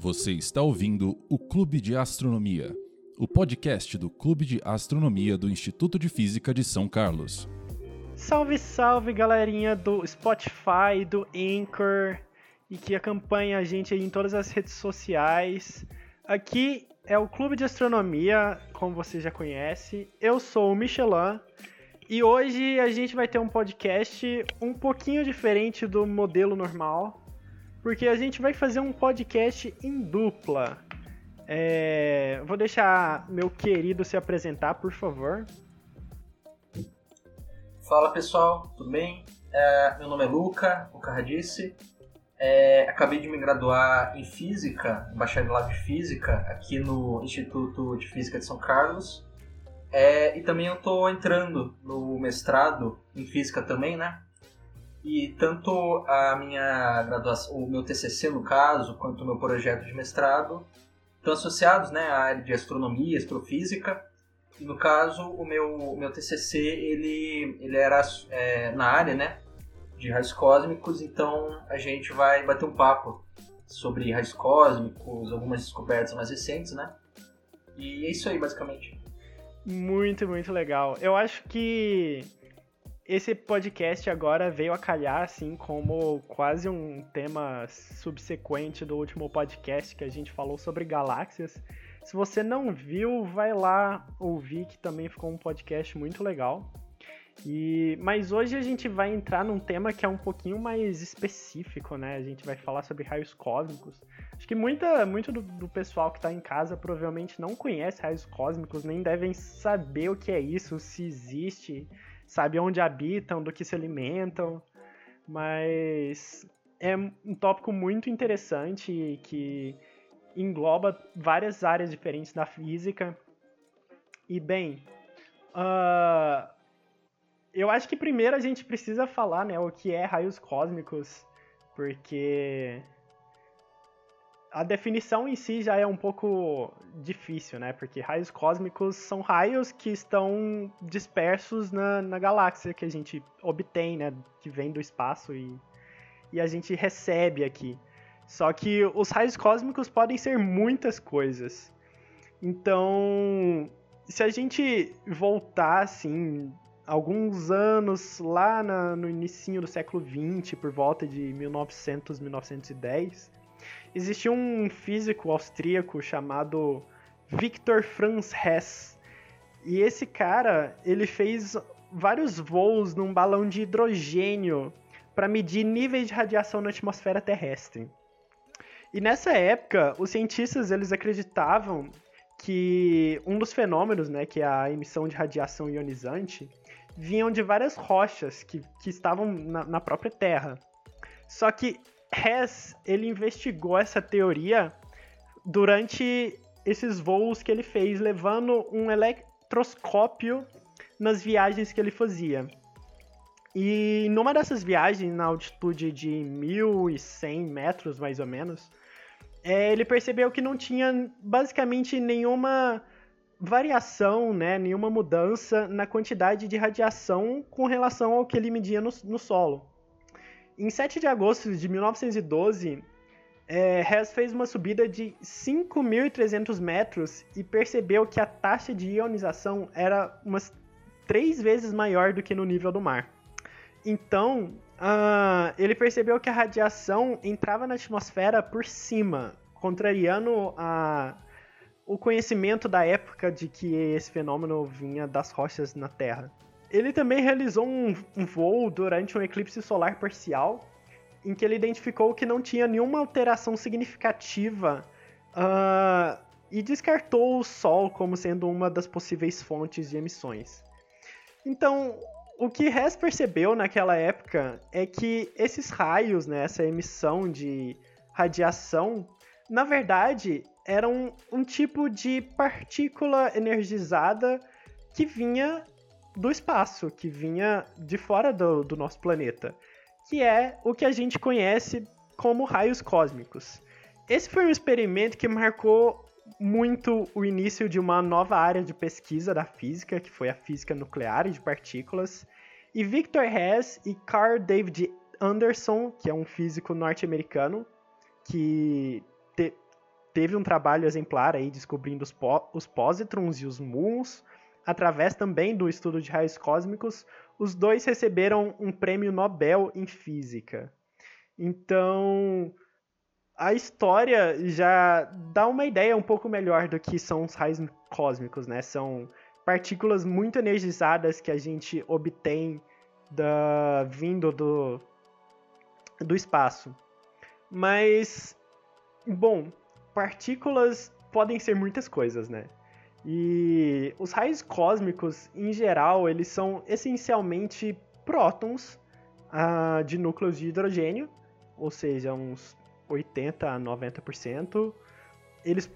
Você está ouvindo o Clube de Astronomia, o podcast do Clube de Astronomia do Instituto de Física de São Carlos. Salve, salve, galerinha do Spotify, do Anchor e que acompanha a gente em todas as redes sociais. Aqui é o Clube de Astronomia, como você já conhece. Eu sou o Michelin e hoje a gente vai ter um podcast um pouquinho diferente do modelo normal porque a gente vai fazer um podcast em dupla. É, vou deixar meu querido se apresentar, por favor. Fala pessoal, tudo bem? É, meu nome é Luca, Luca Radice. É, acabei de me graduar em Física, em Bacharelado de Física, aqui no Instituto de Física de São Carlos. É, e também eu estou entrando no mestrado em Física também, né? E tanto a minha graduação, o meu TCC no caso, quanto o meu projeto de mestrado estão associados, né, à área de astronomia, astrofísica. E no caso, o meu, meu TCC ele, ele era é, na área, né, de raios cósmicos. Então a gente vai bater um papo sobre raios cósmicos, algumas descobertas mais recentes, né? E é isso aí, basicamente. Muito, muito legal. Eu acho que esse podcast agora veio a calhar, assim, como quase um tema subsequente do último podcast que a gente falou sobre galáxias. Se você não viu, vai lá ouvir, que também ficou um podcast muito legal. E, mas hoje a gente vai entrar num tema que é um pouquinho mais específico, né? A gente vai falar sobre raios cósmicos. Acho que muita, muito do, do pessoal que está em casa provavelmente não conhece raios cósmicos, nem devem saber o que é isso, se existe sabe onde habitam, do que se alimentam, mas é um tópico muito interessante que engloba várias áreas diferentes da física. E bem, uh, eu acho que primeiro a gente precisa falar né, o que é raios cósmicos, porque a definição em si já é um pouco difícil, né? Porque raios cósmicos são raios que estão dispersos na, na galáxia que a gente obtém, né? Que vem do espaço e, e a gente recebe aqui. Só que os raios cósmicos podem ser muitas coisas. Então, se a gente voltar, assim, alguns anos lá na, no início do século XX, por volta de 1900, 1910 existia um físico austríaco chamado Victor Franz Hess. E esse cara, ele fez vários voos num balão de hidrogênio para medir níveis de radiação na atmosfera terrestre. E nessa época, os cientistas eles acreditavam que um dos fenômenos, né, que é a emissão de radiação ionizante, vinham de várias rochas que, que estavam na, na própria Terra. Só que Hess, ele investigou essa teoria durante esses voos que ele fez, levando um eletroscópio nas viagens que ele fazia. E numa dessas viagens, na altitude de 1.100 metros, mais ou menos, é, ele percebeu que não tinha basicamente nenhuma variação, né, nenhuma mudança na quantidade de radiação com relação ao que ele media no, no solo. Em 7 de agosto de 1912, é, Hess fez uma subida de 5.300 metros e percebeu que a taxa de ionização era umas três vezes maior do que no nível do mar. Então, uh, ele percebeu que a radiação entrava na atmosfera por cima, contrariando a, o conhecimento da época de que esse fenômeno vinha das rochas na Terra. Ele também realizou um, um voo durante um eclipse solar parcial, em que ele identificou que não tinha nenhuma alteração significativa uh, e descartou o Sol como sendo uma das possíveis fontes de emissões. Então, o que Hess percebeu naquela época é que esses raios, né, essa emissão de radiação, na verdade, eram um tipo de partícula energizada que vinha do espaço, que vinha de fora do, do nosso planeta, que é o que a gente conhece como raios cósmicos. Esse foi um experimento que marcou muito o início de uma nova área de pesquisa da física, que foi a física nuclear e de partículas. E Victor Hess e Carl David Anderson, que é um físico norte-americano, que te, teve um trabalho exemplar aí descobrindo os, os pósitrons e os muons, através também do estudo de raios cósmicos, os dois receberam um prêmio Nobel em física. Então, a história já dá uma ideia um pouco melhor do que são os raios cósmicos, né? São partículas muito energizadas que a gente obtém da vindo do do espaço. Mas bom, partículas podem ser muitas coisas, né? E os raios cósmicos, em geral, eles são essencialmente prótons uh, de núcleos de hidrogênio, ou seja, uns 80 a 90%, eles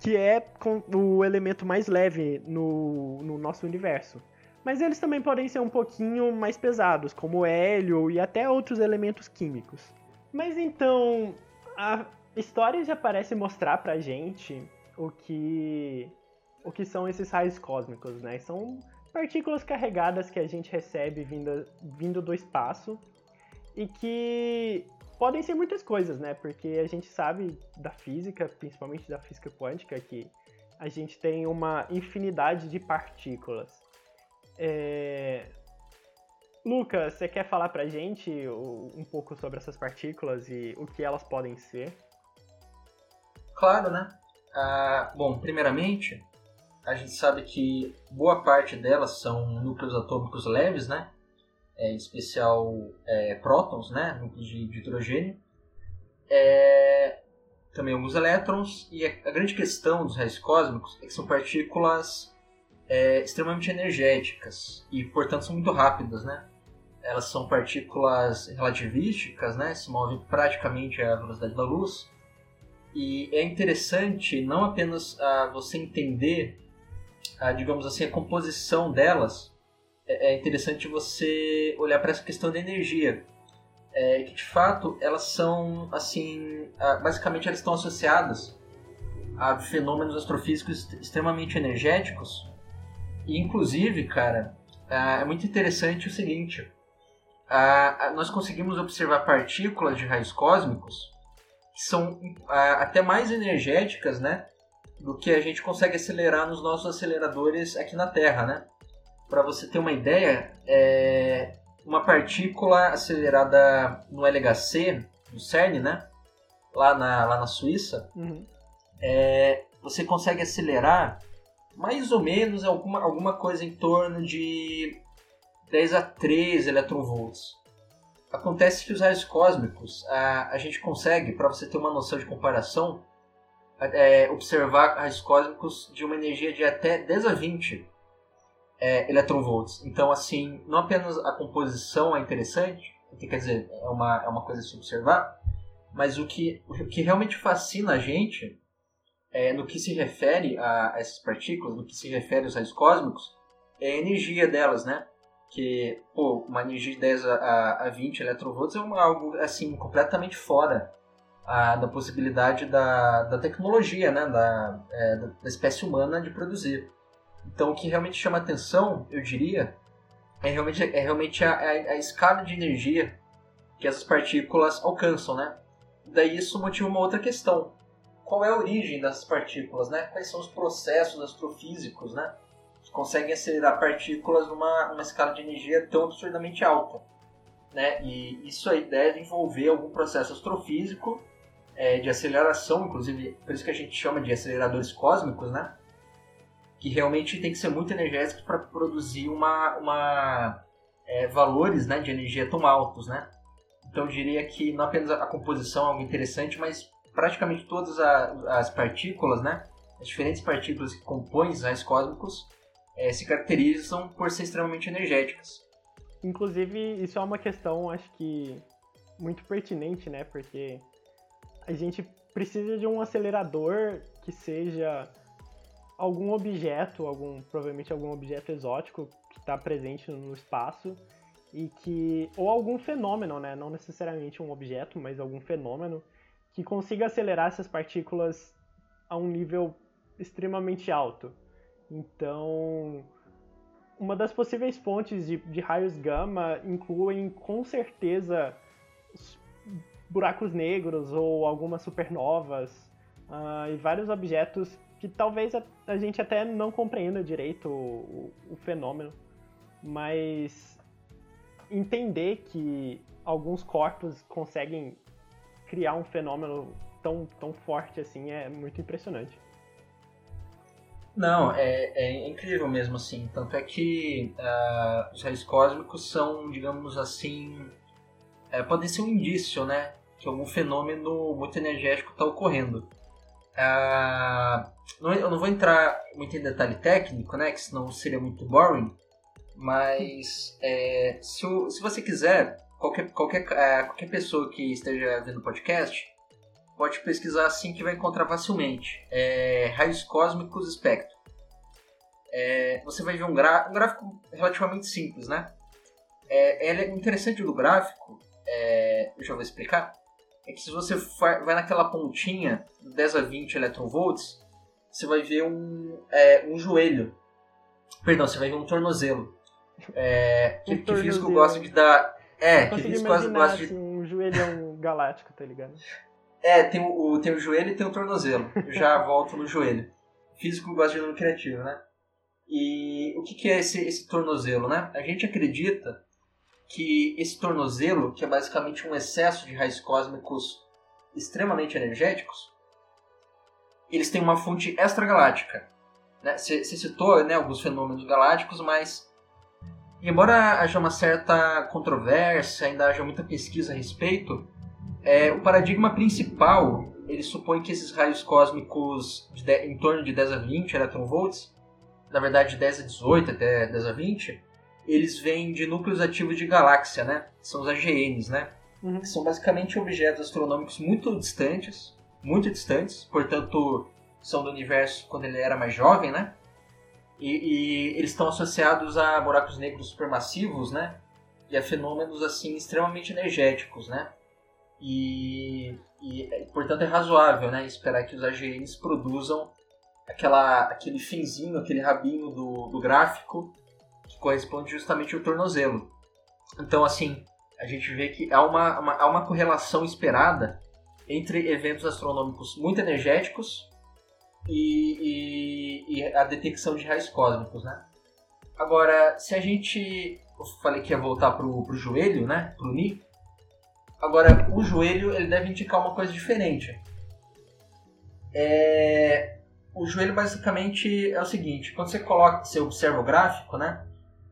que é o elemento mais leve no, no nosso universo. Mas eles também podem ser um pouquinho mais pesados, como hélio e até outros elementos químicos. Mas então, a história já parece mostrar pra gente o que o que são esses raios cósmicos, né? São partículas carregadas que a gente recebe vindo, vindo do espaço e que podem ser muitas coisas, né? Porque a gente sabe da física, principalmente da física quântica, que a gente tem uma infinidade de partículas. É... Lucas, você quer falar pra gente um pouco sobre essas partículas e o que elas podem ser? Claro, né? Ah, bom, primeiramente, a gente sabe que boa parte delas são núcleos atômicos leves, né? é, em especial é, prótons, né, núcleos de, de hidrogênio, é, também alguns elétrons, e a, grande questão dos raios cósmicos é que são partículas é, extremamente energéticas e, portanto, são muito rápidas, né? Elas são partículas relativísticas, né? Se movem praticamente à velocidade da luz. E é interessante não apenas ah, você entender, ah, digamos assim, a composição delas, é, é interessante você olhar para essa questão da energia. É, que de fato elas são assim basicamente elas estão associadas a fenômenos astrofísicos extremamente energéticos e inclusive cara é muito interessante o seguinte nós conseguimos observar partículas de raios cósmicos que são até mais energéticas né do que a gente consegue acelerar nos nossos aceleradores aqui na Terra né para você ter uma ideia, é uma partícula acelerada no LHC, no CERN, né? Lá na, lá na Suíça, uhum. é, você consegue acelerar mais ou menos alguma, alguma coisa em torno de 10 a 13 eletronvolts. Acontece que os raios cósmicos, a, a gente consegue, para você ter uma noção de comparação, é, observar raios cósmicos de uma energia de até 10 a 20 é, eletronvolts. Então, assim, não apenas a composição é interessante, que quer dizer, é uma, é uma coisa a se observar, mas o que, o que realmente fascina a gente é, no que se refere a, a essas partículas, no que se refere aos raios cósmicos, é a energia delas, né? Que, pô, uma energia de 10 a, a 20 eletronvolts é uma, algo, assim, completamente fora a, da possibilidade da, da tecnologia, né? Da, é, da espécie humana de produzir. Então, o que realmente chama atenção, eu diria, é realmente, é realmente a, a, a escala de energia que essas partículas alcançam, né? Daí isso motiva uma outra questão. Qual é a origem dessas partículas, né? Quais são os processos astrofísicos, né? Que conseguem acelerar partículas numa, numa escala de energia tão absurdamente alta, né? E isso aí deve envolver algum processo astrofísico é, de aceleração, inclusive por isso que a gente chama de aceleradores cósmicos, né? que realmente tem que ser muito energéticos para produzir uma, uma é, valores né, de energia tão altos, né? Então eu diria que não apenas a composição é algo interessante, mas praticamente todas a, as partículas, né, as diferentes partículas que compõem os raios cósmicos é, se caracterizam por ser extremamente energéticas. Inclusive, isso é uma questão, acho que, muito pertinente, né? Porque a gente precisa de um acelerador que seja algum objeto, algum provavelmente algum objeto exótico que está presente no espaço e que ou algum fenômeno, né, não necessariamente um objeto, mas algum fenômeno que consiga acelerar essas partículas a um nível extremamente alto. Então, uma das possíveis fontes de, de raios gama incluem com certeza buracos negros ou algumas supernovas uh, e vários objetos que talvez a, a, gente até não compreenda direito o, o, o fenômeno, mas entender que alguns corpos conseguem criar um fenômeno tão, tão forte assim é muito impressionante. Não, é, é incrível mesmo assim. Tanto é que uh, os raios cósmicos são, digamos assim, é, podem ser um indício, né? Que algum fenômeno muito energético está ocorrendo. Uh, não, eu não vou entrar muito em detalhe técnico, né? Que senão seria muito boring. Mas é, se, se você quiser, qualquer, qualquer, é, qualquer pessoa que esteja vendo o podcast pode pesquisar assim que vai encontrar facilmente. É, raios cósmicos espectro. É, você vai ver um, um, gráfico relativamente simples, né? É, é interessante do gráfico, é, eu já vou explicar, é que se você vai naquela pontinha 10 a 20 eletronvolts, você vai ver um, é, um joelho. Perdão, você vai ver um tornozelo. É, que, um que físico gosta de dar. É, que físico gosta de. Assim, um joelhão galáctico, tá ligado? É, tem o, tem o joelho e tem o tornozelo. Eu já volto no joelho. Físico gosta de nome criativo, né? E o que, que é esse, esse tornozelo, né? A gente acredita que esse tornozelo, que é basicamente um excesso de raios cósmicos extremamente energéticos, eles têm uma fonte extragaláctica. Né? Você citou né, alguns fenômenos galácticos, mas embora haja uma certa controvérsia, ainda haja muita pesquisa a respeito, é, o paradigma principal ele supõe que esses raios cósmicos de, em torno de 10 a 20 electronvolts, na verdade de 10 a 18 até 10 a 20, eles vêm de núcleos ativos de galáxia, né? São os AGNs, né? Uhum. São basicamente objetos astronômicos muito distantes, muito distantes, portanto são do universo quando ele era mais jovem, né? E, e eles estão associados a buracos negros supermassivos, né? E a fenômenos assim extremamente energéticos, né? E, e portanto é razoável, né? Esperar que os AGNs produzam aquela, aquele finzinho, aquele rabinho do, do gráfico corresponde justamente ao tornozelo. Então, assim, a gente vê que há uma, uma, há uma correlação esperada entre eventos astronômicos muito energéticos e, e, e, a detecção de raios cósmicos, né? Agora, se a gente... Eu falei que ia voltar pro, pro joelho, né? Pro Ni. Agora, o joelho, ele deve indicar uma coisa diferente. É... O joelho, basicamente, é o seguinte. Quando você coloca, você observa o gráfico, né?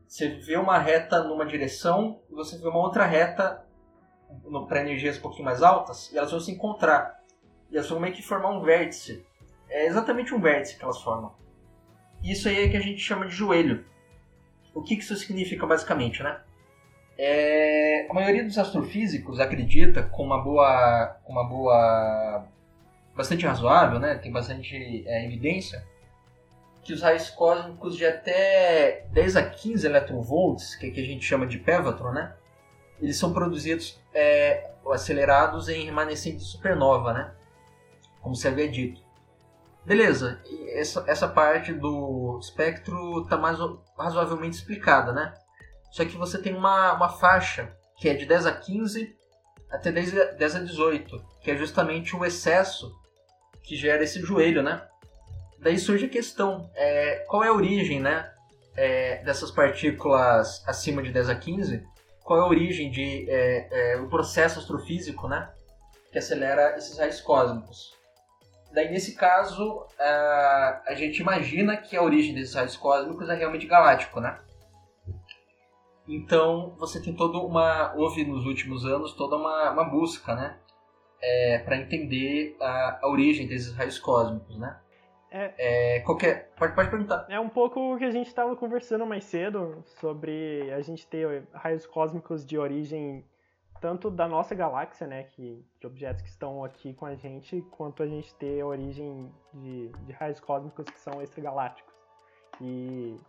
Você vê uma reta numa direção e você vê uma outra reta para energias um pouquinho mais altas e elas vão se encontrar. E elas vão meio que formar um vértice. É exatamente um vértice que elas formam. Isso aí é que a gente chama de joelho. O que isso significa basicamente, né? É, a maioria dos astrofísicos acredita com uma boa, uma boa, bastante razoável, né? Tem bastante é, evidência que os raios cósmicos de até 10 a 15 eletronvolts, que, é que a gente chama de pévatron, né? Eles são produzidos é, acelerados em remanescente supernova, né? Como se havia dito. Beleza, essa, essa parte do espectro está mais razoavelmente explicada, né? Só que você tem uma, uma faixa que é de 10 a 15 até 10 a, 10 a 18, que é justamente o excesso que gera esse joelho, né? Daí surge a questão, é, qual é a origem, né, é, dessas partículas acima de 10 a 15? Qual é a origem de é, é, o processo astrofísico, né, que acelera esses raios cósmicos? Daí nesse caso a, a gente imagina que a origem desses raios cósmicos é realmente galáctico, né? Então você tem toda uma houve nos últimos anos toda uma, uma busca, né, é, para entender a, a origem desses raios cósmicos, né? É, é, qualquer, pode, pode perguntar. É um pouco o que a gente estava conversando mais cedo sobre a gente ter raios cósmicos de origem tanto da nossa galáxia, né, que, de objetos que estão aqui com a gente, quanto a gente ter origem de, de raios cósmicos que são extragalácticos. E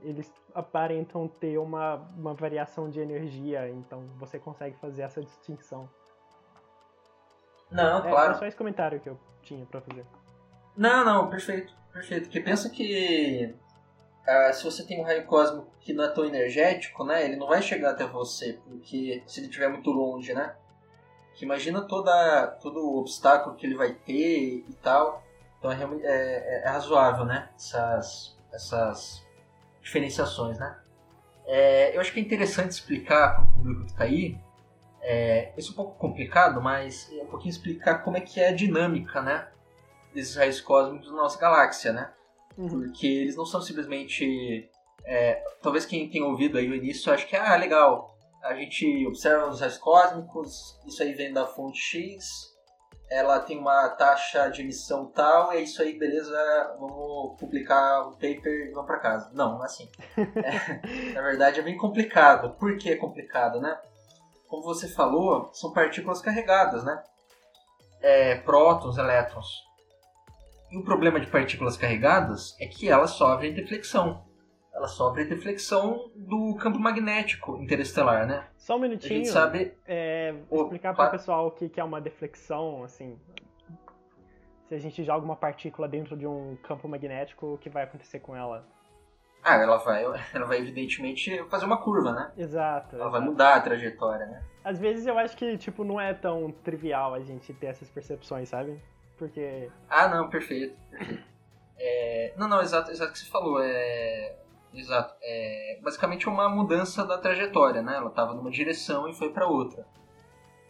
eles aparentam ter uma, uma variação de energia, então você consegue fazer essa distinção. Não, é, claro. É só esse comentário que eu tinha para fazer. Não, não, perfeito, perfeito. Porque pensa que uh, se você tem um raio cósmico que não é tão energético, né, ele não vai chegar até você, porque se ele estiver muito longe, né? Que imagina toda, todo o obstáculo que ele vai ter e tal. Então é, é, é razoável, né? Essas, essas diferenciações, né? É, eu acho que é interessante explicar para o público que está aí. É, isso é um pouco complicado, mas é um pouquinho explicar como é que é a dinâmica, né? Desses raios cósmicos da nossa galáxia, né? Uhum. Porque eles não são simplesmente. É, talvez quem tenha ouvido aí o início acho que, ah, legal, a gente observa os raios cósmicos, isso aí vem da fonte X, ela tem uma taxa de emissão tal, é isso aí, beleza, vamos publicar o paper e vamos para casa. Não, não é assim. É, na verdade é bem complicado. Por que é complicado, né? Como você falou, são partículas carregadas, né? É, prótons, elétrons. E o problema de partículas carregadas é que elas sofrem deflexão ela sofre deflexão do campo magnético interestelar, né? Só um minutinho. A gente sabe... É, explicar para o pessoal o que é uma deflexão, assim... Se a gente joga uma partícula dentro de um campo magnético, o que vai acontecer com ela? Ah, ela vai, ela vai evidentemente fazer uma curva, né? Exato. Ela exato. vai mudar a trajetória, né? Às vezes eu acho que, tipo, não é tão trivial a gente ter essas percepções, sabe? Porque... Ah, não, perfeito. É... Não, não, exato, exato o que você falou. É Exato. É basicamente uma mudança da trajetória, né? Ela estava numa direção e foi para outra.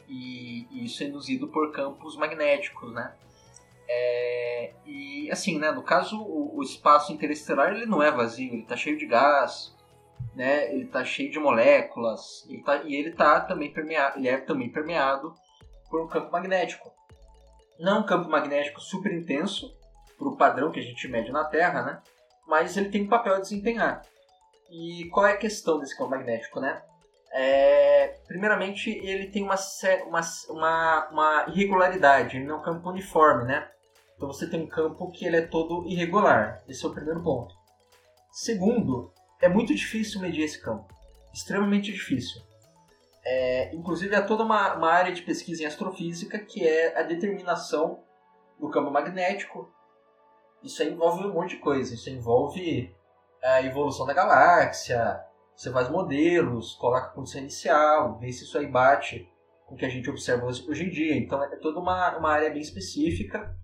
E, e, isso é induzido por campos magnéticos, né? É, e assim, né? No caso, o, o, espaço interestelar ele não é vazio, ele está cheio de gás, né? Ele está cheio de moléculas, ele tá, e ele tá também permeado, ele é também permeado por um campo magnético. Não um campo magnético super intenso, para o padrão que a gente mede na Terra, né? mas ele tem um papel a desempenhar. E qual é a questão desse campo magnético, né? É, primeiramente, ele tem uma, uma, uma, uma irregularidade, ele não é um campo uniforme, né? Então você tem um campo que ele é todo irregular. Esse é o primeiro ponto. Segundo, é muito difícil medir esse campo. Extremamente difícil. É, inclusive, há toda uma, uma área de pesquisa em astrofísica que é a determinação do campo magnético isso envolve um monte de coisa. Isso envolve a evolução da galáxia, você faz modelos, coloca a condição inicial, vê se isso aí bate com o que a gente observa hoje em dia. Então é toda uma, uma área bem específica,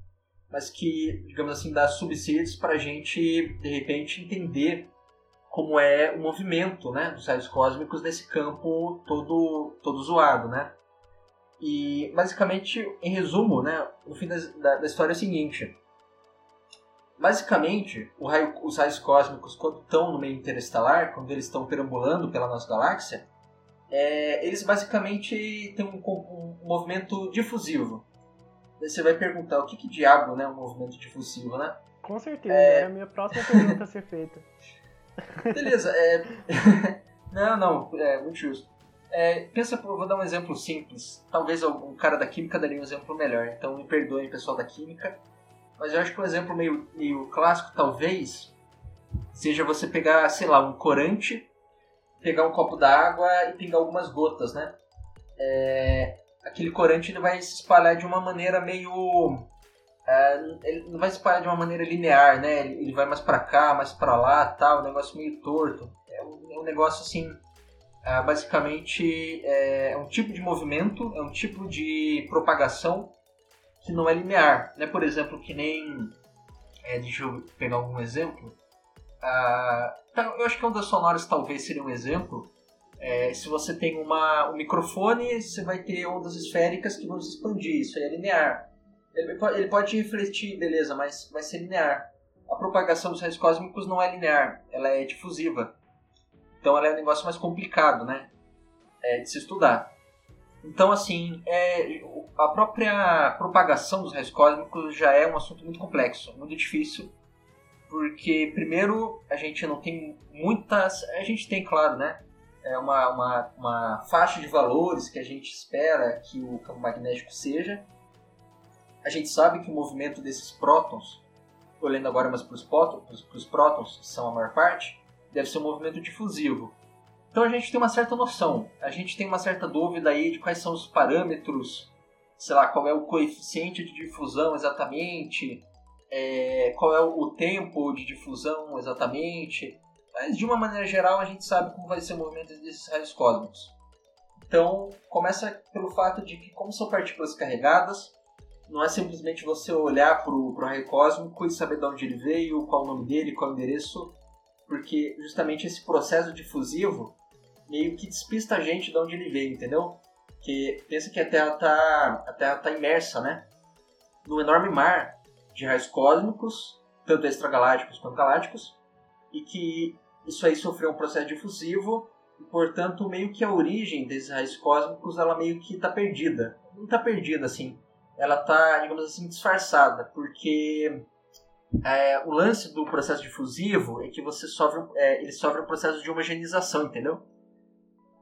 mas que, digamos assim, dá subsídios para a gente, de repente, entender como é o movimento né, dos raios cósmicos nesse campo todo, todo zoado, né? E, basicamente, em resumo, né, no fim da, da, da história é o seguinte Basicamente, raio, os raios cósmicos, quando estão no meio interestelar, quando eles estão perambulando pela nossa galáxia, é, eles basicamente têm um, um, movimento difusivo. você vai perguntar, o que, que diabo é né, um movimento difusivo, né? Com certeza, é, é a minha próxima pergunta a ser feita. Beleza, é... não, não, é muito justo. É, pensa, vou dar um exemplo simples. Talvez um cara da química daria um exemplo melhor. Então me perdoem, pessoal da química. Mas eu acho que um exemplo meio, meio clássico, talvez, seja você pegar, sei lá, um corante, pegar um copo d'água e pingar algumas gotas, né? É, aquele corante ele vai se espalhar de uma maneira meio. É, ele não vai se espalhar de uma maneira linear, né? Ele, vai mais para cá, mais para lá, tal, um negócio meio torto. É um, é um negócio assim. É, basicamente é, é um tipo de movimento, é um tipo de propagação que não é linear. Né? Por exemplo, que nem. É, deixa eu pegar algum exemplo. Tá, eu acho que ondas sonoras talvez seria um exemplo. É, se você tem uma, um microfone, você vai ter ondas esféricas que vão se expandir. Isso aí é linear. Ele pode, refletir, beleza, mas vai ser linear. A propagação dos raios cósmicos não é linear, ela é difusiva. Então ela é um negócio mais complicado, né? É, de se estudar. Então, assim, é, a própria propagação dos raios cósmicos já é um assunto muito complexo, muito difícil, porque, primeiro, a gente não tem muitas. A gente tem, claro, né? É uma, uma, uma faixa de valores que a gente espera que o campo magnético seja. A gente sabe que o movimento desses prótons, olhando agora mais para os prótons, que são a maior parte, deve ser um movimento difusivo. Então a gente tem uma certa noção, a gente tem uma certa dúvida aí de quais são os parâmetros, sei lá, qual é o coeficiente de difusão exatamente, é, qual é o tempo de difusão exatamente, mas de uma maneira geral a gente sabe como vai ser o movimento desses raios cósmicos. Então, começa pelo fato de que, como são partículas carregadas, não é simplesmente você olhar para o raio cósmico e saber de onde ele veio, qual o nome dele, qual o endereço, porque justamente esse processo difusivo meio que despista a gente de onde ele veio, entendeu? Que pensa que a Terra está a Terra tá imersa, né, num enorme mar de raios cósmicos, tanto extragalácticos quanto galácticos, e que isso aí sofreu um processo difusivo e, portanto, meio que a origem desses raios cósmicos ela meio que está perdida. Não está perdida, assim. Ela está, digamos assim, disfarçada, porque é, o lance do processo difusivo é que você sofre, é, ele sofre um processo de homogeneização, entendeu?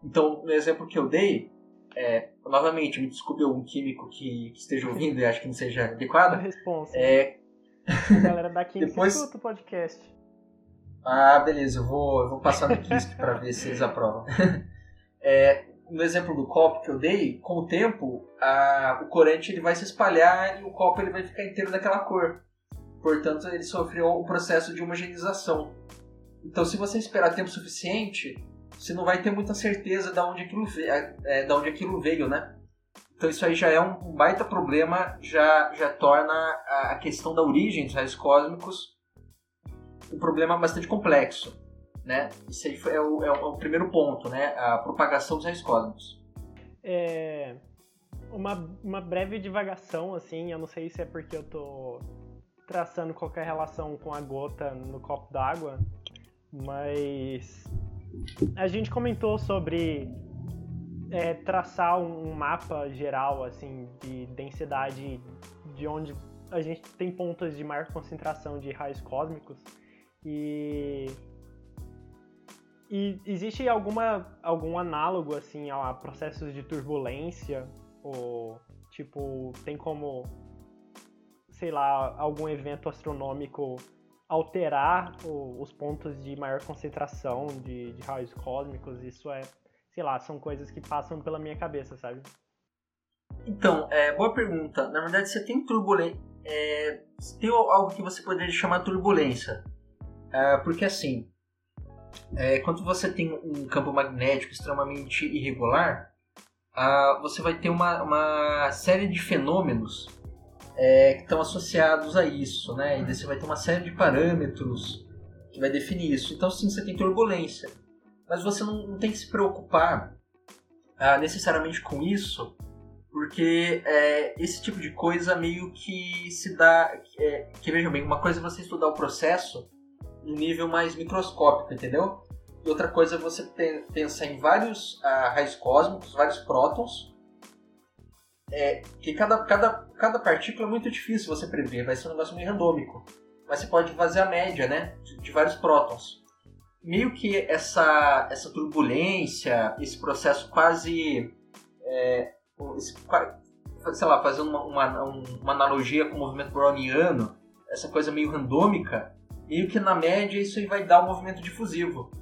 Então, no exemplo que eu dei, é, novamente, me desculpe um químico que, que, esteja ouvindo e acho que não seja adequado. A resposta. É... A galera da química Depois... escuta o podcast. Ah, beleza, eu vou, eu vou passar no KISC para ver se eles aprovam. É, no exemplo do copo que eu dei, com o tempo, a, o corante ele vai se espalhar e o copo ele vai ficar inteiro daquela cor. Portanto, ele sofreu um processo de homogeneização. Então, se você esperar tempo suficiente, você não vai ter muita certeza de onde aquilo veio, é, de onde aquilo veio né? Então, isso aí já é um baita problema, já, já torna a questão da origem dos raios cósmicos um problema bastante complexo, né? Isso aí é o, é o, é o primeiro ponto, né? A propagação dos raios cósmicos. É uma, uma breve divagação, assim, eu não sei se é porque eu tô traçando qualquer relação com a gota no copo d'água, mas a gente comentou sobre é, traçar um mapa geral, assim, de densidade de onde a gente tem pontos de maior concentração de raios cósmicos. E, e existe alguma, algum análogo assim a processos de turbulência ou tipo tem como sei lá algum evento astronômico alterar o, os pontos de maior concentração de, de raios cósmicos? Isso é sei lá são coisas que passam pela minha cabeça, sabe? Então, é, boa pergunta. Na verdade, você tem turbulência. É, tem algo que você poderia chamar turbulência. É, porque assim, é, quando você tem um campo magnético extremamente irregular, uh, você vai ter uma, uma série de fenômenos é, que estão associados a isso, né? E você vai ter uma série de parâmetros que vai definir isso. Então, sim, você tem turbulência. Mas você não, não tem que se preocupar uh, necessariamente com isso, porque é, esse tipo de coisa meio que se dá. É, que veja bem, uma coisa é você estudar o processo um nível mais microscópico, entendeu? E outra coisa é você pensar em vários uh, raios cósmicos, vários prótons, é, que cada, cada, cada partícula é muito difícil você prever, vai ser um negócio meio randômico. Mas você pode fazer a média, né, de, de vários prótons. Meio que essa, essa turbulência, esse processo quase, é, esse, sei lá, fazendo uma, uma, uma analogia com o movimento browniano, essa coisa meio randômica, meio que na média isso vai dar um movimento difusivo.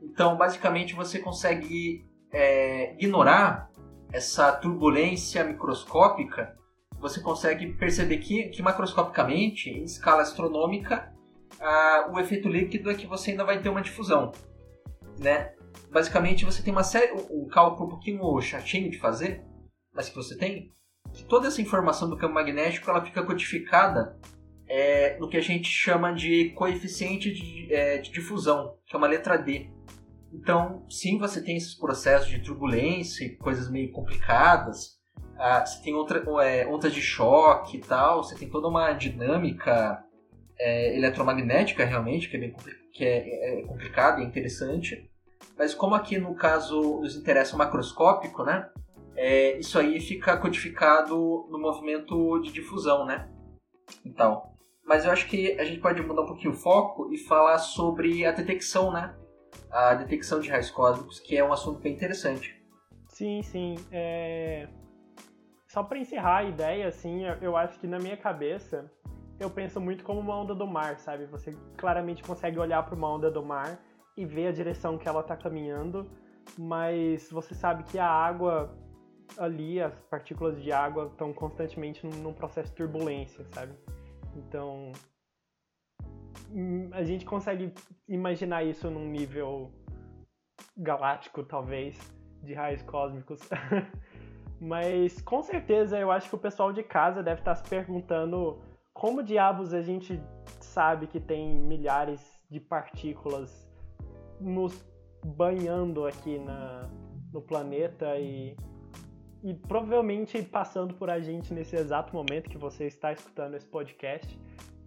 Então, basicamente, você consegue é, ignorar essa turbulência microscópica, você consegue perceber que, que macroscopicamente, em escala astronômica, a, o efeito líquido é que você ainda vai ter uma difusão. Né? Basicamente, você tem uma série, um cálculo um pouquinho chatinho de fazer, mas que você tem, que toda essa informação do campo magnético ela fica codificada é, no que a gente chama de coeficiente de, é, de difusão, que é uma letra D. Então, sim, você tem esses processos de turbulência coisas meio complicadas. Ah, você tem outra, é, ondas de choque e tal. Você tem toda uma dinâmica é, eletromagnética, realmente, que é bem que é, é complicada e interessante. Mas como aqui no caso nos interessa o macroscópico, né? É, isso aí fica codificado no movimento de difusão, né? Então, mas eu acho que a gente pode mudar um pouquinho o foco e falar sobre a detecção, né? A detecção de raios cósmicos, que é um assunto bem interessante. Sim, sim. É... Só para encerrar a ideia, assim, eu acho que na minha cabeça eu penso muito como uma onda do mar, sabe? Você claramente consegue olhar para uma onda do mar e ver a direção que ela está caminhando, mas você sabe que a água ali, as partículas de água estão constantemente num processo de turbulência, sabe? Então, hum, a gente consegue imaginar isso num nível galáctico, talvez. de raios cósmicos. Mas com certeza eu acho que o pessoal de casa deve estar se perguntando como diabos a gente sabe que tem milhares de partículas nos banhando aqui na, no planeta e, e provavelmente passando por a gente nesse exato momento que você está escutando esse podcast,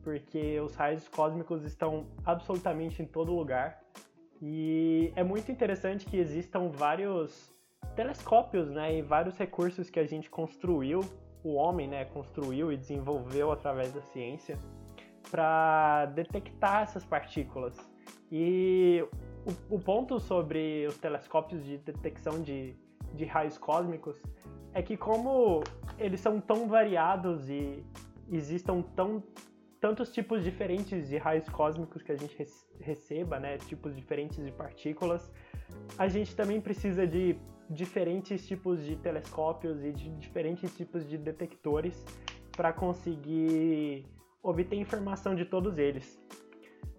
porque os raios cósmicos estão absolutamente em todo lugar. E é muito interessante que existam vários telescópios, né, e vários recursos que a gente construiu, o homem, né, construiu e desenvolveu através da ciência para detectar essas partículas. E o, o, ponto sobre os telescópios de detecção de, de raios cósmicos é que como eles são tão variados e existam tão tantos tipos diferentes de raios cósmicos que a gente receba, né, tipos diferentes de partículas, a gente também precisa de diferentes tipos de telescópios e de diferentes tipos de detectores para conseguir obter informação de todos eles.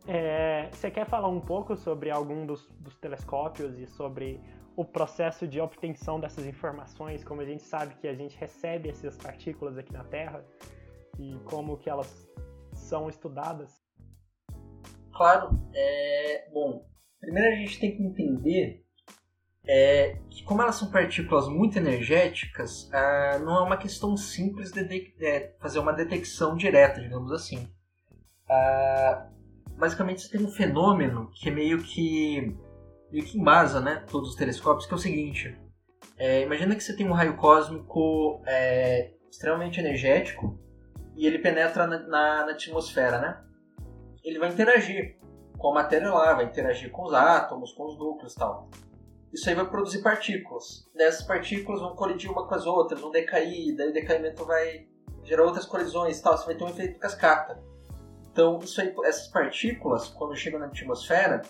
É, você quer falar um pouco sobre algum dos, dos, telescópios e sobre o processo de obtenção dessas informações, como a gente sabe que a gente recebe essas partículas aqui na Terra e como que elas são estudadas? Claro. É, bom, primeiro a gente tem que entender é, que como elas são partículas muito energéticas, ah, não é uma questão simples de, é, fazer uma detecção direta, digamos assim. Ah, basicamente você tem um fenômeno que é meio que meio que embasa né, todos os telescópios, que é o seguinte. É, imagina que você tem um raio cósmico é, extremamente energético e ele penetra na, na, na, atmosfera, né? Ele vai interagir com a matéria lá, vai interagir com os átomos, com os núcleos e tal. Isso aí vai produzir partículas. Dessas partículas vão colidir uma com as outras, vão decair, daí o decaimento vai gerar outras colisões e tal. Você vai ter um efeito cascata. Então, isso aí, essas partículas, quando chegam na atmosfera,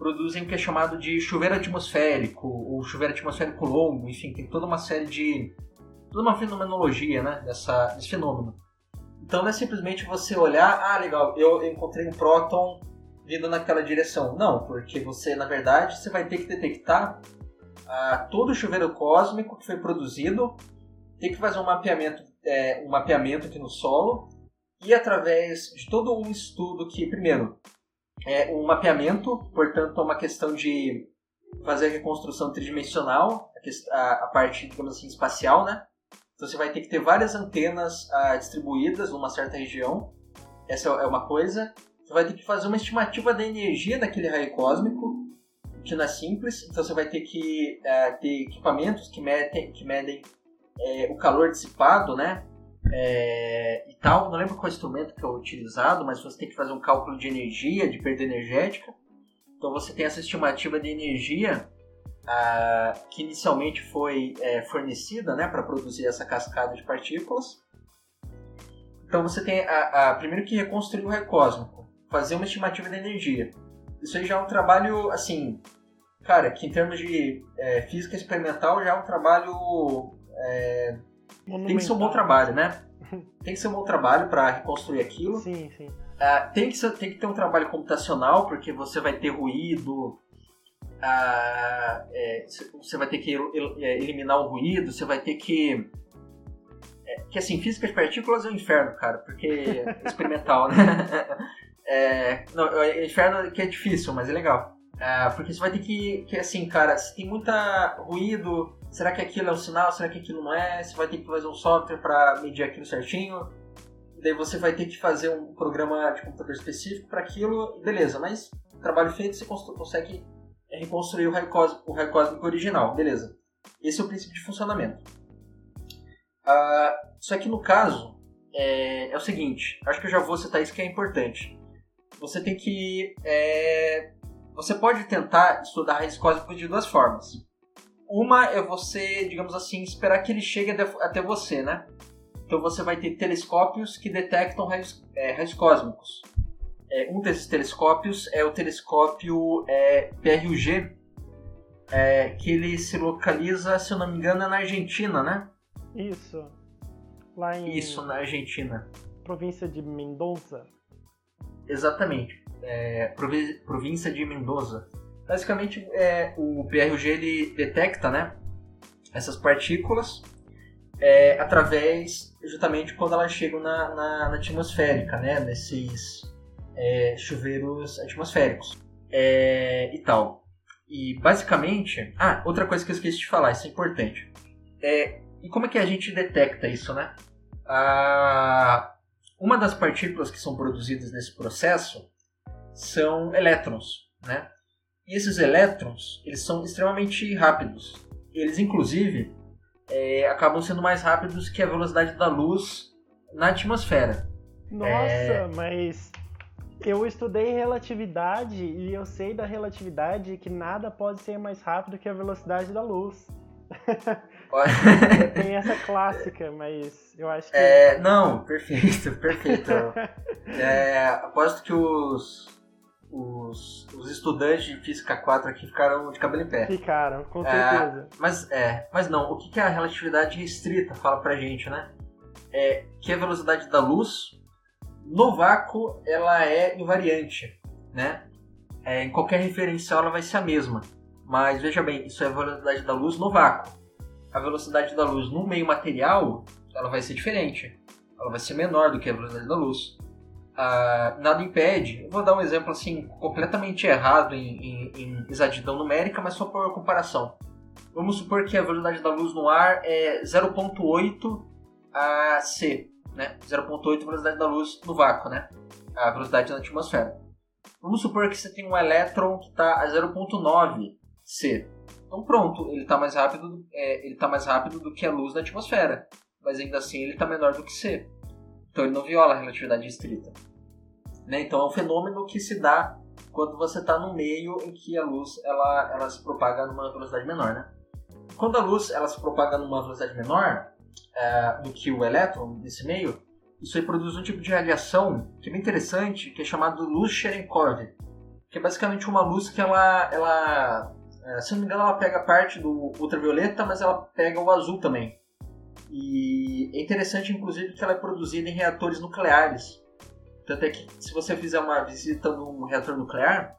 produzem o que é chamado de chuveiro atmosférico, ou chuveiro atmosférico longo, enfim, tem toda uma série de. toda uma fenomenologia né, dessa, desse fenômeno. Então não é simplesmente você olhar, ah, legal, eu encontrei um próton vindo naquela direção. Não, porque você, na verdade, você vai ter que detectar ah, todo o chuveiro cósmico que foi produzido, tem que fazer um mapeamento, é, um mapeamento aqui no solo, e através de todo um estudo que, primeiro, é um mapeamento, portanto, é uma questão de fazer a reconstrução tridimensional, a, a parte, digamos assim, espacial, né? Então você vai ter que ter várias antenas ah, distribuídas numa certa região. Essa é uma coisa. Você vai ter que fazer uma estimativa da energia daquele raio cósmico, que não é simples. Então você vai ter que ah, ter equipamentos que medem, que medem é, o calor dissipado, né? É, e tal. Não lembro qual instrumento que é utilizado, mas você tem que fazer um cálculo de energia, de perda energética. Então você tem essa estimativa de energia a, que inicialmente foi é, fornecida né, para produzir essa cascada de partículas. Então você tem a, a, primeiro que reconstruir o raio cósmico, fazer uma estimativa da energia. Isso aí já é um trabalho, assim, cara, que em termos de é, física experimental já é um trabalho. É, tem que ser um bom trabalho, né? Tem que ser um bom trabalho para reconstruir aquilo. Sim, sim. Uh, tem, que ser, tem que ter um trabalho computacional, porque você vai ter ruído, a, é, você vai ter que é, eliminar o ruído, você vai ter que. É, que assim, física de partículas é um inferno, cara, porque é experimental, né? É, não, é inferno que é difícil, mas é legal. É, porque você vai ter que, que, assim, cara, se tem muita ruído, será que aquilo é um sinal, será que aquilo não é? Você vai ter que fazer um software para medir aquilo certinho. Daí você vai ter que fazer um programa de computador específico para aquilo, beleza, mas trabalho feito você consegue é reconstruir o raio, cósmico, o raio cósmico original. Beleza. Esse é o princípio de funcionamento. Uh, só que no caso, é, é, o seguinte, acho que eu já vou citar isso que é importante. Você tem que. É, você pode tentar estudar raios cósmicos de duas formas. Uma é você, digamos assim, esperar que ele chegue até você, né? Então você vai ter telescópios que detectam raios, é, raios cósmicos. É, um desses telescópios é o telescópio é, PRUG, é, que ele se localiza, se eu não me engano, na Argentina, né? Isso. Lá em. Isso, na Argentina. Província de Mendoza. Exatamente. É, província de Mendoza. Basicamente, é, o PRUG ele detecta, né? essas partículas é, através justamente quando elas chegam na, na, na atmosférica, né? Nesses é, chuveiros atmosféricos é, e tal. E basicamente, ah, outra coisa que eu esqueci de falar, isso é importante. É, e como é que a gente detecta isso, né? Ah, uma das partículas que são produzidas nesse processo são elétrons, né? E esses elétrons, eles são extremamente rápidos. Eles, inclusive, é, acabam sendo mais rápidos que a velocidade da luz na atmosfera. Nossa, é... mas eu estudei relatividade e eu sei da relatividade que nada pode ser mais rápido que a velocidade da luz. Tem essa clássica, mas eu acho que. É, não, perfeito, perfeito. é, aposto que os, os, os estudantes de Física 4 aqui ficaram de cabelo em pé. Ficaram, com é, certeza. É, mas, é, mas não, o que é a relatividade restrita fala pra gente, né? É que a velocidade da luz no vácuo ela é invariante, né? É, em qualquer referencial ela vai ser a mesma. Mas veja bem, isso é a velocidade da luz no vácuo a velocidade da luz no meio material ela vai ser diferente. Ela vai ser menor do que a velocidade da luz. Ah, nada impede. Eu vou dar um exemplo assim completamente errado em, em, em exatidão numérica, mas só por comparação. Vamos supor que a velocidade da luz no ar é 0.8 a c, né? 0.8 velocidade da luz no vácuo, né? A velocidade na atmosfera. Vamos supor que você tem um elétron que está a 0.9 c. Então pronto, ele está mais rápido, é, ele tá mais rápido do que a luz na atmosfera, mas ainda assim ele está menor do que c. Então ele não viola a relatividade restrita. Né? Então é um fenômeno que se dá quando você está no meio em que a luz ela, ela se propaga numa velocidade menor, né? Quando a luz ela se propaga numa velocidade menor é, do que o elétron nesse meio, isso aí produz um tipo de radiação que é bem interessante, que é chamado luz Cherenkov, que é basicamente uma luz que ela, ela é, se não me engano, ela pega parte do ultravioleta, mas ela pega o azul também. E é interessante, inclusive, que ela é produzida em reatores nucleares. Tanto é que, se você fizer uma visita num reator nuclear,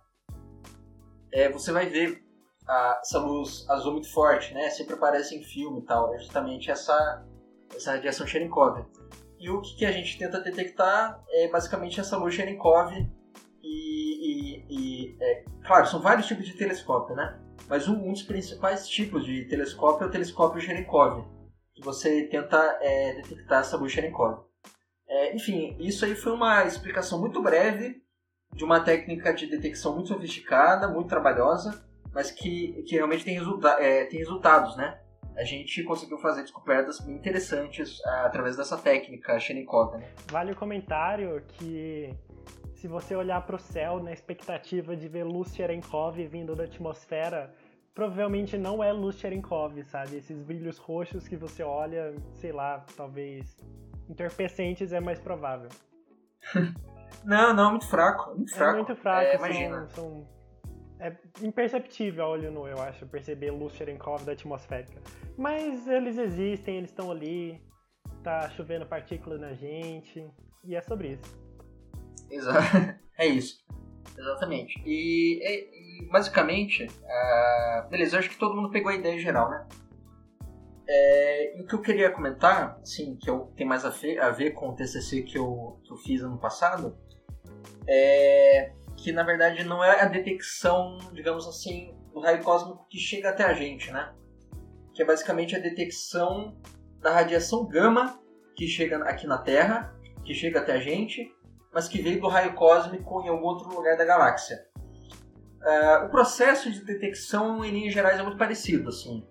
é, você vai ver a, essa luz azul muito forte, né? Sempre aparece em filme e tal. É justamente essa, essa radiação Cherenkov. E o que, que a gente tenta detectar é basicamente essa luz Cherenkov e, e, e é, claro, são vários tipos de telescópio, né? Mas um, um dos principais tipos de telescópio é o telescópio Cherenkov, que você tenta é, detectar essa luz Cherenkov. É, enfim, isso aí foi uma explicação muito breve de uma técnica de detecção muito sofisticada, muito trabalhosa, mas que, que realmente tem, resulta é, tem resultados, né? A gente conseguiu fazer descobertas bem interessantes através dessa técnica Cherenkov. Né? Vale o comentário que se você olhar para o céu na expectativa de ver luz Cherenkov vindo da atmosfera, provavelmente não é luz Cherenkov, sabe? Esses brilhos roxos que você olha, sei lá, talvez entorpecentes é mais provável. não, não, muito fraco. Muito fraco. É muito fraco, é, imagina. São, são, é imperceptível a olho nu, eu acho, perceber luz Cherenkov da atmosférica. Mas eles existem, eles estão ali, tá chovendo partículas na gente, e é sobre isso. Exato. É isso. Exatamente. E, e basicamente, uh, beleza, eu acho que todo mundo pegou a ideia geral, né? É, e o que eu queria comentar, assim, que eu, tem mais a ver, a ver com o TCC que eu, que eu fiz ano passado, é que na verdade não é a detecção, digamos assim, do raio cósmico que chega até a gente, né? Que é basicamente a detecção da radiação gama que chega aqui na Terra, que chega até a gente, mas que veio do raio cósmico em algum outro lugar da galáxia. Uh, o processo de detecção, em linhas gerais, é muito parecido. Assim.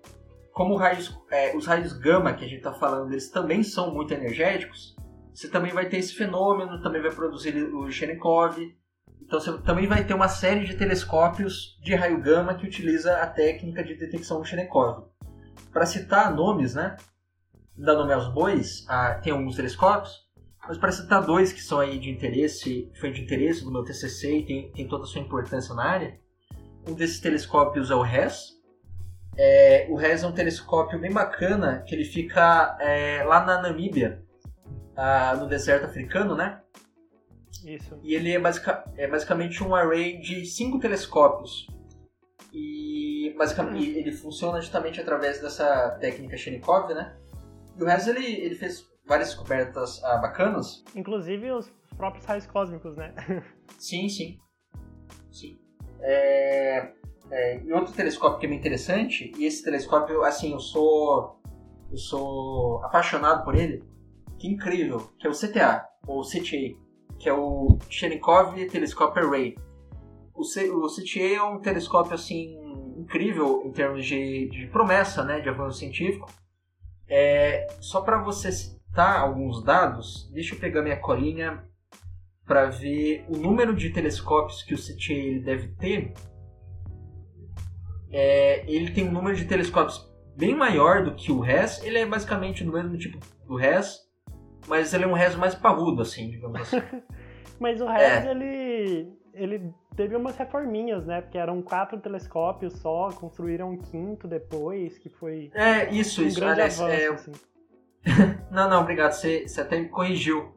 Como raios, é, os raios gama que a gente está falando, eles também são muito energéticos, você também vai ter esse fenômeno, também vai produzir o Cherenkov. Então você também vai ter uma série de telescópios de raio gama que utiliza a técnica de detecção Cherenkov. Para citar nomes, né? Dar nome aos bois, ah, tem alguns telescópios. Mas para citar dois que são aí de interesse, foi de interesse do meu TCC e tem, tem toda a sua importância na área. Um desses telescópios é o RES. É, o RES é um telescópio bem bacana, que ele fica é, lá na Namíbia, ah, no deserto africano, né? Isso. E ele é, basic, é basicamente um array de cinco telescópios. E basicamente ele funciona justamente através dessa técnica Chenikov, né? E o resto ele, ele fez várias descobertas ah, bacanas. Inclusive os próprios raios cósmicos, né? Sim, sim. Sim. É, é, e outro telescópio que é bem interessante, e esse telescópio, assim, eu sou. Eu sou apaixonado por ele, que incrível, que é o CTA, ou CTA, que é o Cherenkov Telescope Array. O, C, o CTA é um telescópio, assim, incrível em termos de, de promessa, né, de avanço científico. É, só para você citar alguns dados, deixa eu pegar minha colinha para ver o número de telescópios que o CTA deve ter. É, ele tem um número de telescópios bem maior do que o RES. Ele é basicamente do mesmo tipo do RES, mas ele é um RES mais parrudo, assim, digamos assim. mas o RES, é. ele, ele teve umas reforminhas, né? Porque eram quatro telescópios só, construíram um quinto depois, que foi. É, isso, um isso. Grande avanço, é... assim. não, não, obrigado. Você, você até me corrigiu.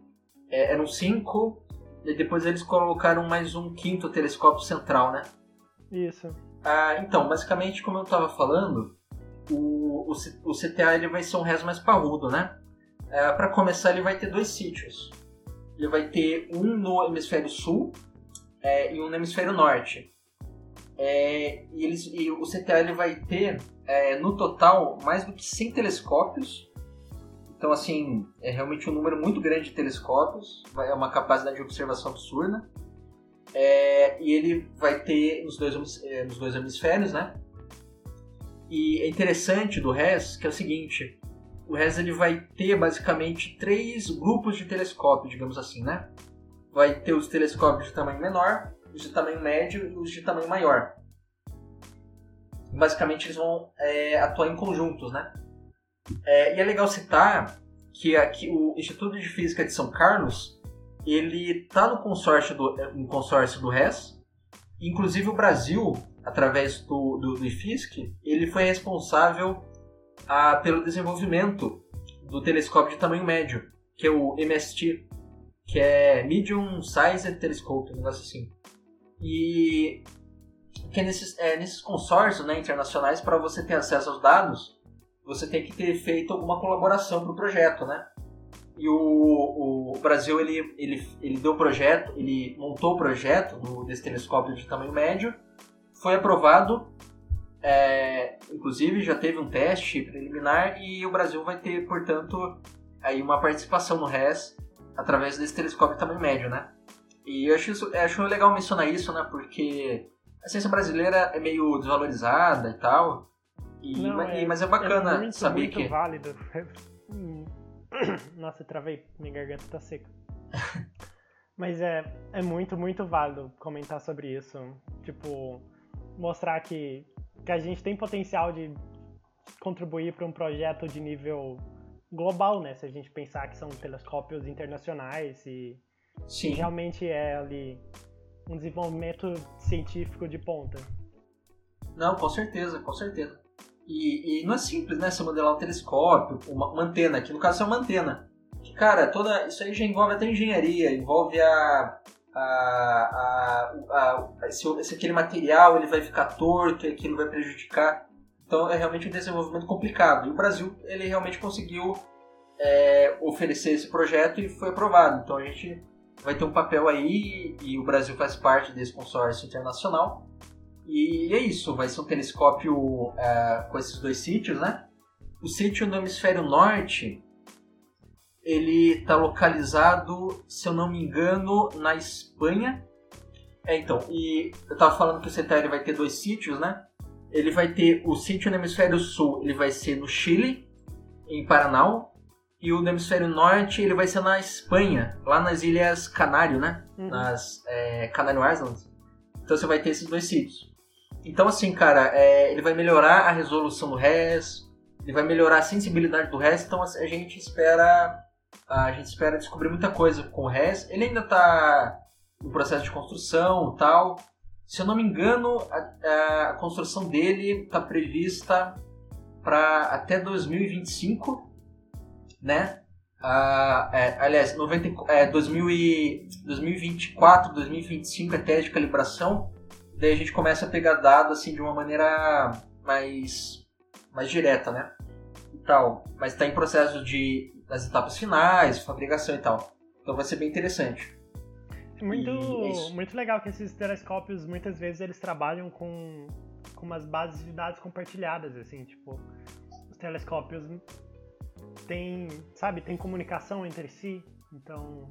É, eram cinco, e depois eles colocaram mais um quinto telescópio central, né? Isso. Ah, então, basicamente, como eu estava falando, o, o, o, CTA ele vai ser um res mais parrudo, né? É, Para começar, ele vai ter dois sítios. Ele vai ter um no hemisfério sul é, e um no hemisfério norte. É, e, eles, e o CTA ele vai ter, é, no total, mais do que 100 telescópios. Então, assim, é realmente um número muito grande de telescópios. É uma capacidade de observação absurda. É, e ele vai ter nos dois, é, nos dois hemisférios, né? E é interessante do RES que é o seguinte: o RES ele vai ter basicamente três grupos de telescópio, digamos assim, né? Vai ter os telescópios de tamanho menor, os de tamanho médio e os de tamanho maior. Basicamente eles vão é, atuar em conjuntos, né? É, e é legal citar que aqui o Instituto de Física de São Carlos ele está no consórcio do, no consórcio do RES. Inclusive o Brasil, através do, do, do IFISC, ele foi responsável a, pelo desenvolvimento do telescópio de tamanho médio, que é o MST, que é Medium Sized Telescope, um negócio assim. E que é nesses, é, nesses consórcios né, internacionais, para você ter acesso aos dados, você tem que ter feito alguma colaboração para o projeto, né? E o, o Brasil, ele, ele, ele deu o projeto, ele montou o projeto do, desse telescópio de tamanho médio, foi aprovado, é, inclusive já teve um teste preliminar e o Brasil vai ter, portanto, aí uma participação no RES através desse telescópio de tamanho médio, né? E eu acho, isso, eu acho legal mencionar isso, né? Porque a ciência brasileira é meio desvalorizada e tal. E, Não, é, mas é bacana é muito, saber muito que. válido. Nossa, travei. Minha garganta tá seca. Mas é, é muito, muito válido comentar sobre isso. Tipo, mostrar que, que a gente tem potencial de contribuir para um projeto de nível global, né? Se a gente pensar que são telescópios internacionais e, e realmente é ali um desenvolvimento científico de ponta. Não, com certeza, com certeza. E, e não é simples, né? Você modelar um telescópio, uma, uma antena, que no caso é uma antena. Que, cara, toda, isso aí já envolve até engenharia, envolve a. a, a, a, se, se, aquele material ele vai ficar torto, aquilo vai prejudicar. Então é realmente um desenvolvimento complicado. E o Brasil ele realmente conseguiu é, oferecer esse projeto e foi aprovado. Então a gente vai ter um papel aí e o Brasil faz parte desse consórcio internacional. E é isso, vai ser um telescópio uh, com esses dois sítios, né? O sítio no hemisfério norte, ele está localizado, se eu não me engano, na Espanha. É, então, e eu estava falando que o CETA vai ter dois sítios, né? Ele vai ter o sítio no hemisfério sul, ele vai ser no Chile, em Paranal, e o no hemisfério norte ele vai ser na Espanha, lá nas Ilhas Canário, né? Uhum. Nas é, Canary Islands. Então você vai ter esses dois sítios. Então, assim, cara, é, ele vai melhorar a resolução do RES, ele vai melhorar a sensibilidade do RES, então assim, a gente espera a gente espera descobrir muita coisa com o RES. Ele ainda está no processo de construção tal. Se eu não me engano, a, a construção dele está prevista para até 2025, né? Ah, é, aliás, 90, é, 2000 e, 2024, 2025 é teste de calibração daí a gente começa a pegar dados assim de uma maneira mais, mais direta, né? E tal. Mas está em processo de das etapas finais, fabricação e tal. Então vai ser bem interessante. Muito, é muito legal que esses telescópios muitas vezes eles trabalham com, com umas bases de dados compartilhadas, assim, tipo, os telescópios têm, sabe, tem comunicação entre si, então...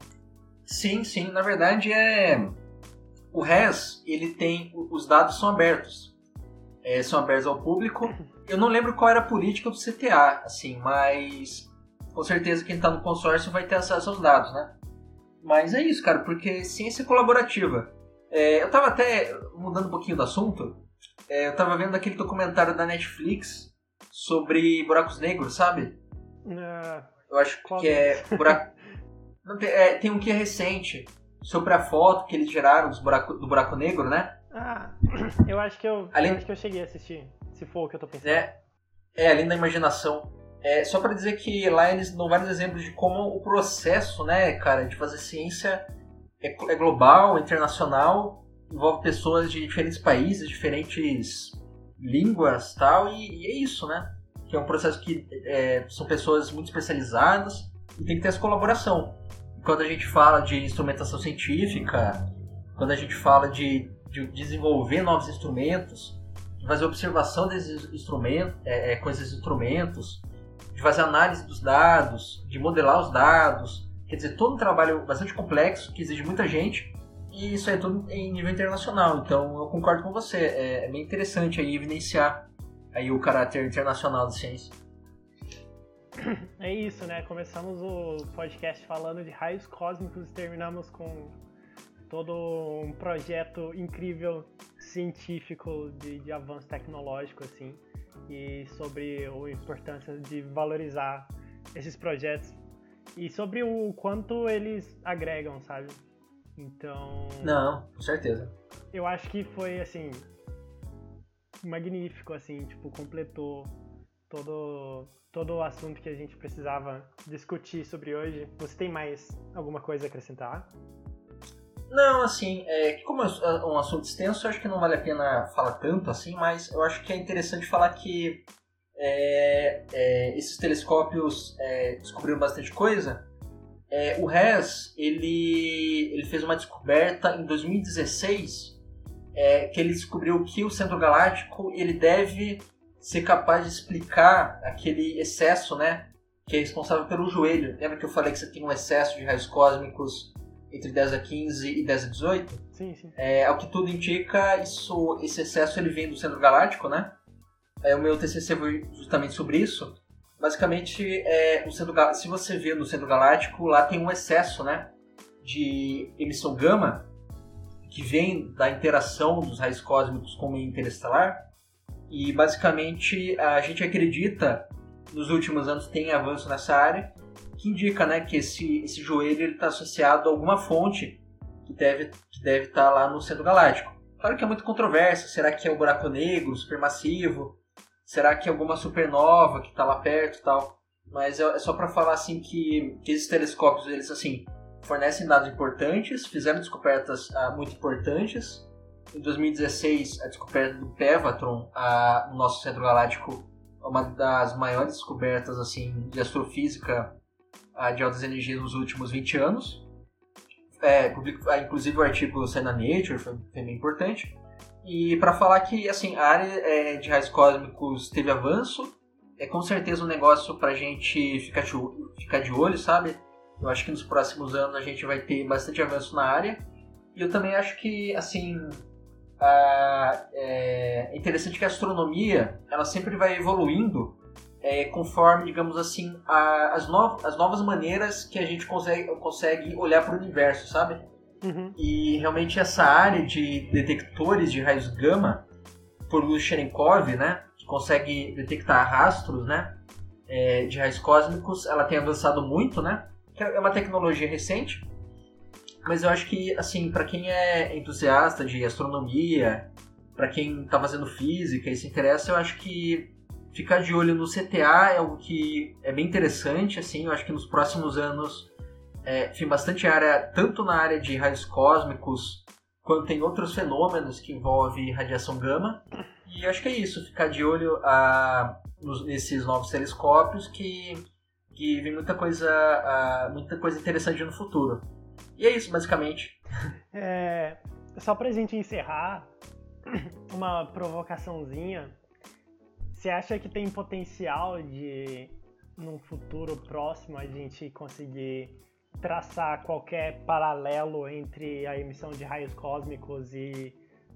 Sim, sim, na verdade é... O RES, ele tem, os dados são abertos, é, são abertos ao público. Eu não lembro qual era a política do CTA, assim, mas com certeza quem está no consórcio vai ter acesso aos dados, né? Mas é isso, cara, porque ciência colaborativa. É, eu tava até mudando um pouquinho do assunto. É, eu tava vendo aquele documentário da Netflix sobre buracos negros, sabe? Uh, eu acho que é buraco. Não, tem, é, tem um que é recente sobre a foto que eles geraram do buraco, do buraco negro, né? Ah, eu acho que eu, Além... eu acho que eu cheguei a assistir, se for o que eu tô pensando. É, é além da imaginação. É, só para dizer que lá eles dão vários exemplos de como o processo, né, cara, de fazer ciência é, é global, internacional, envolve pessoas de diferentes países, diferentes línguas tal, e, e é isso, né? Que é um processo que é, são pessoas muito especializadas e tem que ter essa colaboração. Quando a gente fala de instrumentação científica, quando a gente fala de, de desenvolver novos instrumentos, de fazer observação desses instrumentos, é, é, com esses instrumentos, de fazer análise dos dados, de modelar os dados. Quer dizer, todo um trabalho bastante complexo que exige muita gente e isso é tudo em nível internacional. Então eu concordo com você. É, é bem interessante aí evidenciar aí o caráter internacional da ciência. É isso, né? Começamos o podcast falando de raios cósmicos e terminamos com todo um projeto incrível científico de, de avanço tecnológico, assim e sobre a importância de valorizar esses projetos e sobre o quanto eles agregam, sabe? Então. Não, com certeza. Eu acho que foi assim magnífico, assim, tipo completou todo todo o assunto que a gente precisava discutir sobre hoje. Você tem mais alguma coisa a acrescentar? Não, assim, é, como é um assunto extenso, eu acho que não vale a pena falar tanto assim, mas eu acho que é interessante falar que é, é, esses telescópios é, descobriram bastante coisa. É, o Hess, ele, ele fez uma descoberta em 2016, é, que ele descobriu que o centro galáctico ele deve ser capaz de explicar aquele excesso, né, que é responsável pelo joelho. Lembra que eu falei que você tem um excesso de raios cósmicos entre 10 a 15 e 10 a 18. Sim, sim. É, ao que tudo indica, isso, esse excesso ele vem do centro galáctico, né? É, o meu TCC foi justamente sobre isso. Basicamente, é, o centro, se você vê no centro galáctico, lá tem um excesso, né? De emissão gama que vem da interação dos raios cósmicos com o meio interestelar. E basicamente a gente acredita, nos últimos anos tem avanço nessa área, que indica né, que esse, esse joelho está associado a alguma fonte que deve que deve estar tá lá no centro galáctico. Claro que é muito controverso. Será que é o buraco negro, supermassivo? Será que é alguma supernova que está lá perto e tal? Mas é, é só para falar assim que, que esses telescópios eles assim fornecem dados importantes, fizeram descobertas ah, muito importantes. Em 2016, a descoberta do Pevatron ah, no nosso centro galáctico é uma das maiores descobertas assim de astrofísica de altas energias nos últimos 20 anos. É, ah, inclusive o artigo saiu na Nature, foi, foi bem importante. E para falar que assim, a área é, de raios cósmicos teve avanço, é com certeza um negócio para a gente ficar de, ficar de olho, sabe? Eu acho que nos próximos anos a gente vai ter bastante avanço na área. E eu também acho que, assim, é, é interessante que a astronomia ela sempre vai evoluindo é, conforme, digamos assim, a, as, no, as novas maneiras que a gente consegue, consegue olhar para o universo, sabe? Uhum. E realmente essa área de detectores de raios gama por luz Cherenkov, né, que consegue detectar rastros, né, é, de raios cósmicos, ela tem avançado muito, né? É uma tecnologia recente, mas eu acho que assim, para quem é entusiasta de astronomia, para quem está fazendo física e se interessa, eu acho que ficar de olho no CTA é algo que é bem interessante, assim, eu acho que nos próximos anos é, tem bastante área, tanto na área de raios cósmicos, quanto em outros fenômenos que envolvem radiação gama. E acho que é isso, ficar de olho a, nos, nesses novos telescópios que, que vem muita coisa, a, muita coisa interessante no futuro. E é isso, basicamente. É, só pra gente encerrar, uma provocaçãozinha. Você acha que tem potencial de, num futuro próximo, a gente conseguir traçar qualquer paralelo entre a emissão de raios cósmicos e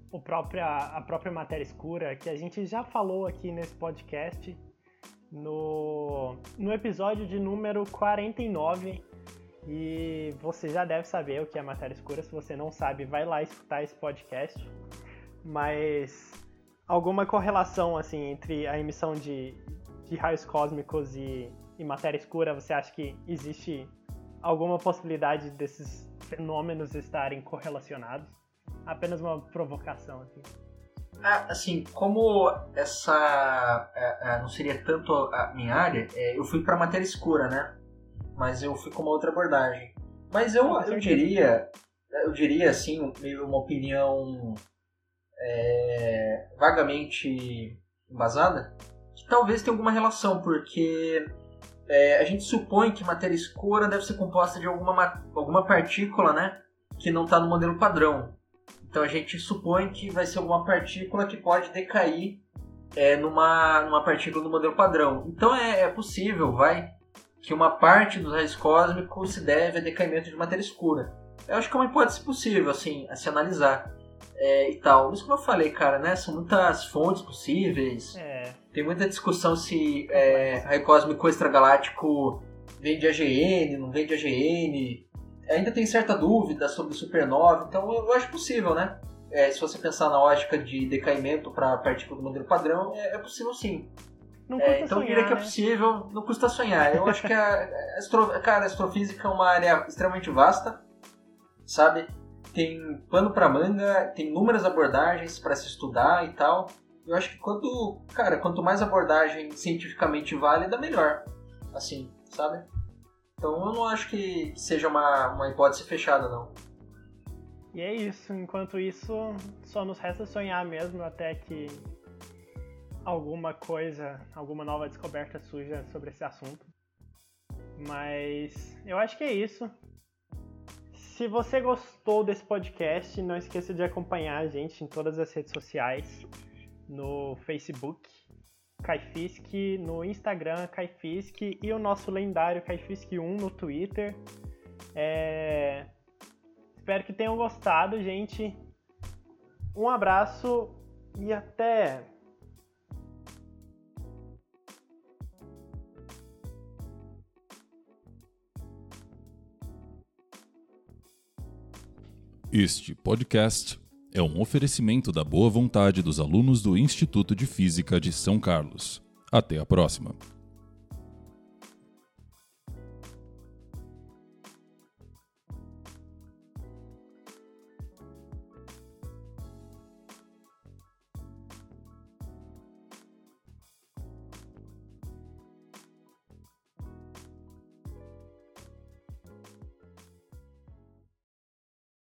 o própria, a própria matéria escura, que a gente já falou aqui nesse podcast, no, no episódio de número 49. E você já deve saber o que é matéria escura. Se você não sabe, vai lá escutar esse podcast. Mas alguma correlação assim entre a emissão de, de raios cósmicos e, e matéria escura, você acha que existe alguma possibilidade desses fenômenos estarem correlacionados? Apenas uma provocação, assim. Ah, assim, como essa é, é, não seria tanto a minha área, é, eu fui para matéria escura, né? Mas eu fui com uma outra abordagem. Mas eu, eu diria, eu diria assim, meio uma opinião é, vagamente embasada, que talvez tenha alguma relação, porque é, a gente supõe que matéria escura deve ser composta de alguma, alguma partícula, né? Que não está no modelo padrão. Então a gente supõe que vai ser alguma partícula que pode decair é, numa, numa partícula do modelo padrão. Então é, é possível, vai, que uma parte dos raios cósmicos se deve a decaimento de matéria escura. Eu acho que é uma hipótese possível, assim, a se analisar é, e tal. Mas como eu falei, cara, né? São muitas fontes possíveis. É. Tem muita discussão se é, raio cósmico extragaláctico vem de AGN, não vem de AGN. Ainda tem certa dúvida sobre supernova, então eu acho possível, né? É, se você pensar na lógica de decaimento para partícula do modelo padrão, é, é possível sim. Não custa É, então sonhar, diria que é né? possível, não custa sonhar. Eu acho que a, astro, cara, a astrofísica é uma área extremamente vasta, sabe? Tem pano pra manga, tem inúmeras abordagens para se estudar e tal. Eu acho que quanto, cara, quanto mais abordagem cientificamente válida, melhor. Assim, sabe? Então eu não acho que seja uma, uma hipótese fechada, não. E é isso. Enquanto isso, só nos resta sonhar mesmo até que alguma coisa, alguma nova descoberta surja sobre esse assunto. Mas eu acho que é isso. Se você gostou desse podcast, não esqueça de acompanhar a gente em todas as redes sociais, no Facebook, Caifisk, no Instagram, Caifisk, e o nosso lendário Caifisk1 no Twitter. É, Espero que tenham gostado, gente. Um abraço e até! Este podcast é um oferecimento da boa vontade dos alunos do Instituto de Física de São Carlos. Até a próxima.